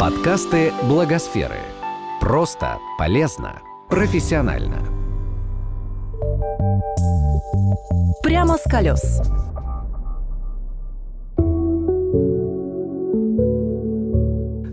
Подкасты Благосферы. Просто, полезно, профессионально. Прямо с колес.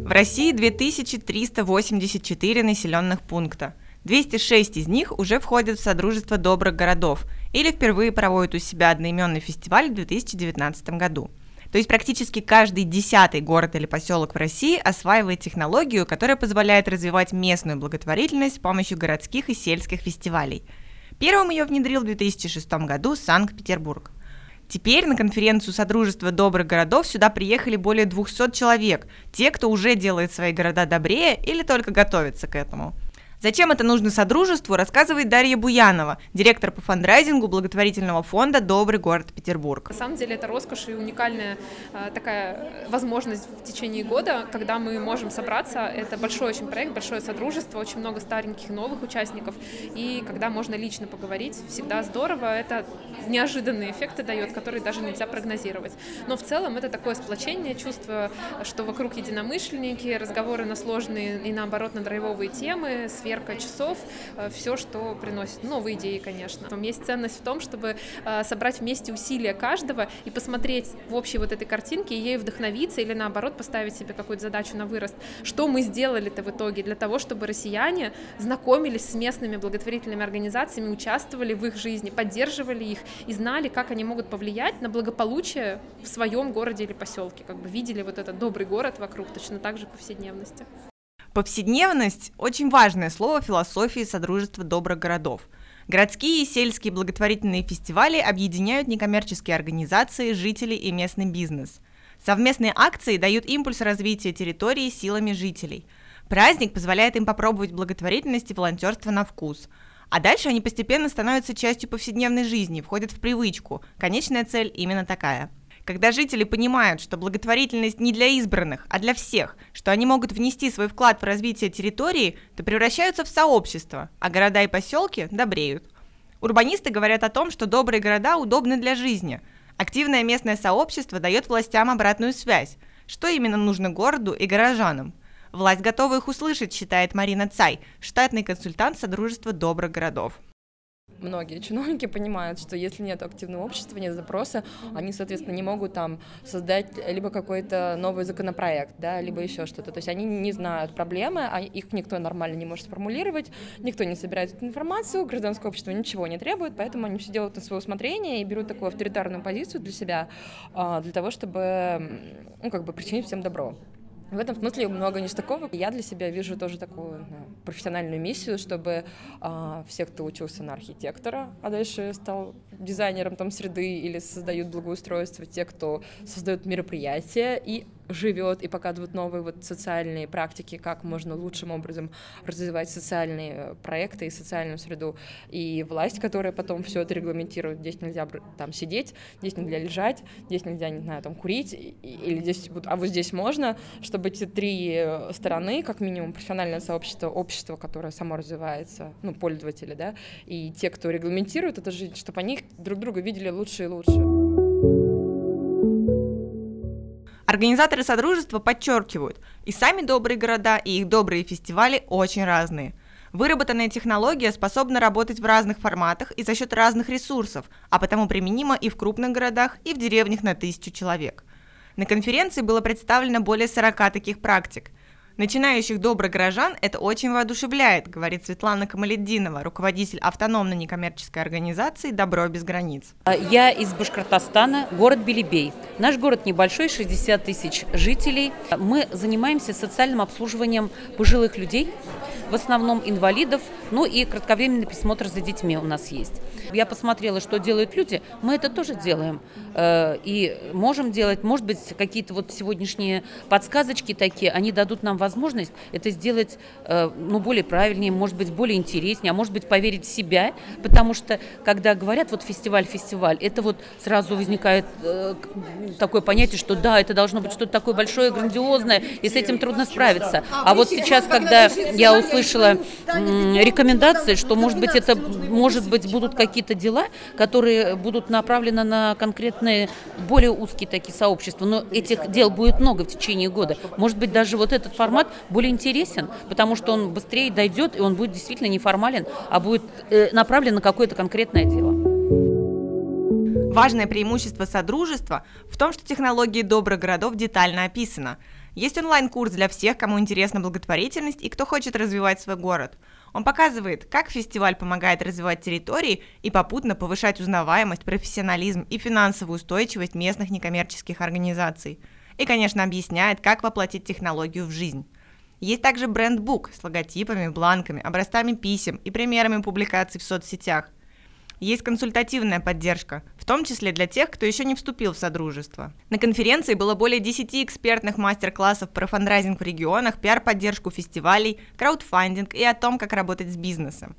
В России 2384 населенных пункта. 206 из них уже входят в Содружество добрых городов или впервые проводят у себя одноименный фестиваль в 2019 году. То есть практически каждый десятый город или поселок в России осваивает технологию, которая позволяет развивать местную благотворительность с помощью городских и сельских фестивалей. Первым ее внедрил в 2006 году Санкт-Петербург. Теперь на конференцию Содружества добрых городов сюда приехали более 200 человек, те, кто уже делает свои города добрее или только готовится к этому – Зачем это нужно Содружеству, рассказывает Дарья Буянова, директор по фандрайзингу благотворительного фонда «Добрый город Петербург». На самом деле это роскошь и уникальная э, такая возможность в течение года, когда мы можем собраться. Это большой очень проект, большое содружество, очень много стареньких новых участников. И когда можно лично поговорить, всегда здорово. Это неожиданные эффекты дает, которые даже нельзя прогнозировать. Но в целом это такое сплочение, чувство, что вокруг единомышленники, разговоры на сложные и наоборот на драйвовые темы, сверка часов, э, все, что приносит новые идеи, конечно. Там есть ценность в том, чтобы э, собрать вместе усилия каждого и посмотреть в общей вот этой картинке и ей вдохновиться или наоборот поставить себе какую-то задачу на вырост. Что мы сделали-то в итоге для того, чтобы россияне знакомились с местными благотворительными организациями, участвовали в их жизни, поддерживали их и знали, как они могут повлиять на благополучие в своем городе или поселке, как бы видели вот этот добрый город вокруг, точно так же повседневности. Повседневность – очень важное слово философии Содружества добрых городов. Городские и сельские благотворительные фестивали объединяют некоммерческие организации, жителей и местный бизнес. Совместные акции дают импульс развития территории силами жителей. Праздник позволяет им попробовать благотворительность и волонтерство на вкус. А дальше они постепенно становятся частью повседневной жизни, входят в привычку. Конечная цель именно такая – когда жители понимают, что благотворительность не для избранных, а для всех, что они могут внести свой вклад в развитие территории, то превращаются в сообщество, а города и поселки добреют. Урбанисты говорят о том, что добрые города удобны для жизни. Активное местное сообщество дает властям обратную связь. Что именно нужно городу и горожанам? Власть готова их услышать, считает Марина Цай, штатный консультант Содружества добрых городов многие чиновники понимают, что если нет активного общества, нет запроса, они, соответственно, не могут там создать либо какой-то новый законопроект, да, либо еще что-то. То есть они не знают проблемы, а их никто нормально не может сформулировать, никто не собирает эту информацию, гражданское общество ничего не требует, поэтому они все делают на свое усмотрение и берут такую авторитарную позицию для себя, а, для того, чтобы, ну, как бы причинить всем добро. В этом смысле много не такого. Я для себя вижу тоже такую да, профессиональную миссию, чтобы а, все, кто учился на архитектора, а дальше стал дизайнером там среды или создают благоустройство, те, кто создают мероприятия и живет и показывает новые вот социальные практики, как можно лучшим образом развивать социальные э, проекты и социальную среду. И власть, которая потом все это регламентирует, здесь нельзя там сидеть, здесь нельзя лежать, здесь нельзя, не знаю, там курить, или здесь, а вот здесь можно, чтобы эти три э, стороны, как минимум профессиональное сообщество, общество, которое само развивается, ну, пользователи, да, и те, кто регламентирует это жизнь, чтобы они друг друга видели лучше и лучше. Организаторы Содружества подчеркивают, и сами добрые города, и их добрые фестивали очень разные. Выработанная технология способна работать в разных форматах и за счет разных ресурсов, а потому применима и в крупных городах, и в деревнях на тысячу человек. На конференции было представлено более 40 таких практик. Начинающих добрых горожан это очень воодушевляет, говорит Светлана Камаледдинова, руководитель автономной некоммерческой организации «Добро без границ». Я из Башкортостана, город Белебей. Наш город небольшой, 60 тысяч жителей. Мы занимаемся социальным обслуживанием пожилых людей, в основном инвалидов, ну и кратковременный присмотр за детьми у нас есть. Я посмотрела, что делают люди, мы это тоже делаем. Э, и можем делать, может быть, какие-то вот сегодняшние подсказочки такие, они дадут нам возможность это сделать, э, ну, более правильнее, может быть, более интереснее, а может быть, поверить в себя, потому что, когда говорят вот фестиваль, фестиваль, это вот сразу возникает э, такое понятие, что да, это должно быть что-то такое большое, грандиозное, и с этим трудно справиться. А вот сейчас, когда я услышала рекомендации, что, может быть, это, может быть, будут какие-то дела, которые будут направлены на конкретные, более узкие такие сообщества, но этих дел будет много в течение года. Может быть, даже вот этот формат формат более интересен, потому что он быстрее дойдет, и он будет действительно неформален, а будет э, направлен на какое-то конкретное дело. Важное преимущество Содружества в том, что технологии добрых городов детально описано. Есть онлайн-курс для всех, кому интересна благотворительность и кто хочет развивать свой город. Он показывает, как фестиваль помогает развивать территории и попутно повышать узнаваемость, профессионализм и финансовую устойчивость местных некоммерческих организаций. И, конечно, объясняет, как воплотить технологию в жизнь. Есть также бренд-бук с логотипами, бланками, образцами писем и примерами публикаций в соцсетях. Есть консультативная поддержка, в том числе для тех, кто еще не вступил в Содружество. На конференции было более 10 экспертных мастер-классов про фандрайзинг в регионах, пиар-поддержку фестивалей, краудфандинг и о том, как работать с бизнесом.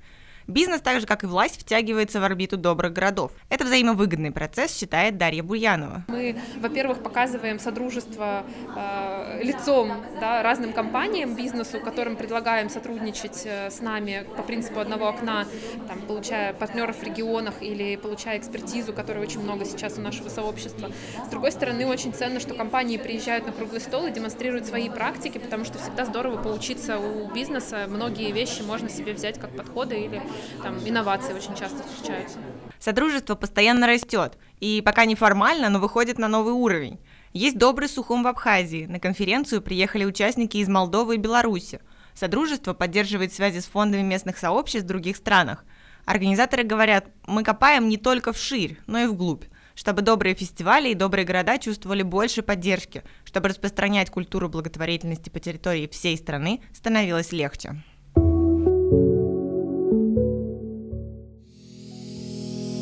Бизнес, так же как и власть, втягивается в орбиту добрых городов. Это взаимовыгодный процесс, считает Дарья Буянова. Мы, во-первых, показываем содружество э, лицом да, разным компаниям, бизнесу, которым предлагаем сотрудничать э, с нами по принципу одного окна, там, получая партнеров в регионах или получая экспертизу, которой очень много сейчас у нашего сообщества. С другой стороны, очень ценно, что компании приезжают на круглый стол и демонстрируют свои практики, потому что всегда здорово поучиться у бизнеса. Многие вещи можно себе взять как подходы или там инновации очень часто встречаются. Содружество постоянно растет, и пока неформально, но выходит на новый уровень. Есть добрый сухум в Абхазии. На конференцию приехали участники из Молдовы и Беларуси. Содружество поддерживает связи с фондами местных сообществ в других странах. Организаторы говорят, мы копаем не только вширь, но и вглубь, чтобы добрые фестивали и добрые города чувствовали больше поддержки, чтобы распространять культуру благотворительности по территории всей страны становилось легче.